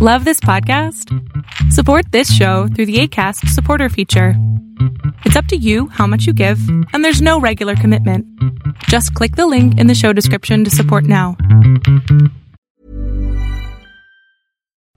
Love this podcast? Support this show through the ACAST supporter feature. It's up to you how much you give, and there's no regular commitment. Just click the link in the show description to support now.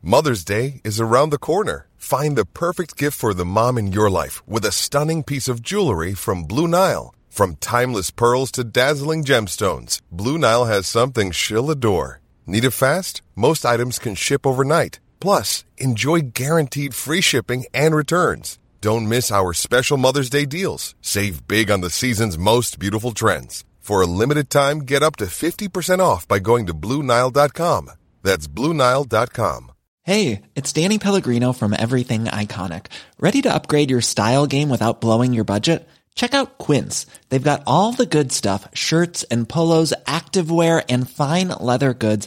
Mother's Day is around the corner. Find the perfect gift for the mom in your life with a stunning piece of jewelry from Blue Nile. From timeless pearls to dazzling gemstones, Blue Nile has something she'll adore. Need it fast? Most items can ship overnight. Plus, enjoy guaranteed free shipping and returns. Don't miss our special Mother's Day deals. Save big on the season's most beautiful trends. For a limited time, get up to 50% off by going to BlueNile.com. That's BlueNile.com. Hey, it's Danny Pellegrino from Everything Iconic. Ready to upgrade your style game without blowing your budget? Check out Quince. They've got all the good stuff shirts and polos, activewear, and fine leather goods,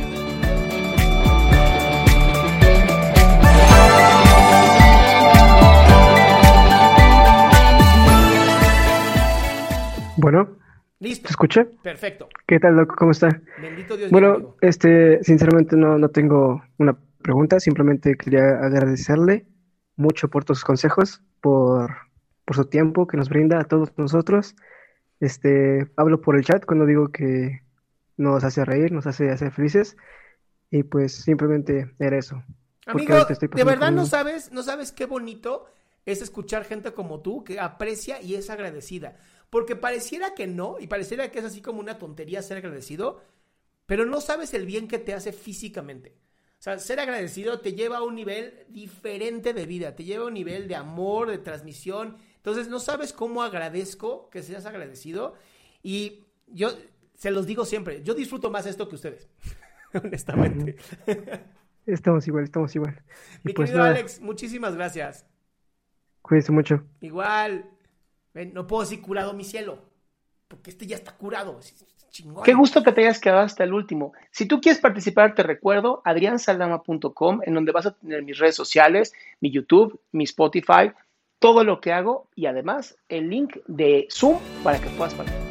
Bueno, ¿Listo? ¿te escuché? Perfecto. ¿Qué tal, loco? ¿Cómo está? Bendito Dios. Bueno, este, sinceramente no, no tengo una pregunta, simplemente quería agradecerle mucho por tus consejos, por, por su tiempo que nos brinda a todos nosotros. Este, hablo por el chat cuando digo que nos hace reír, nos hace hacer felices, y pues simplemente era eso. Amigo, de verdad no sabes, no sabes qué bonito es escuchar gente como tú que aprecia y es agradecida. Porque pareciera que no, y pareciera que es así como una tontería ser agradecido, pero no sabes el bien que te hace físicamente. O sea, ser agradecido te lleva a un nivel diferente de vida, te lleva a un nivel de amor, de transmisión. Entonces, no sabes cómo agradezco que seas agradecido. Y yo se los digo siempre, yo disfruto más esto que ustedes, honestamente. Estamos igual, estamos igual. Y Mi pues querido nada, Alex, muchísimas gracias. cuídense mucho. Igual, no puedo decir curado mi cielo, porque este ya está curado. Qué gusto que te hayas quedado hasta el último. Si tú quieres participar, te recuerdo adriansaldama.com, en donde vas a tener mis redes sociales, mi YouTube, mi Spotify, todo lo que hago y además el link de Zoom para que puedas participar.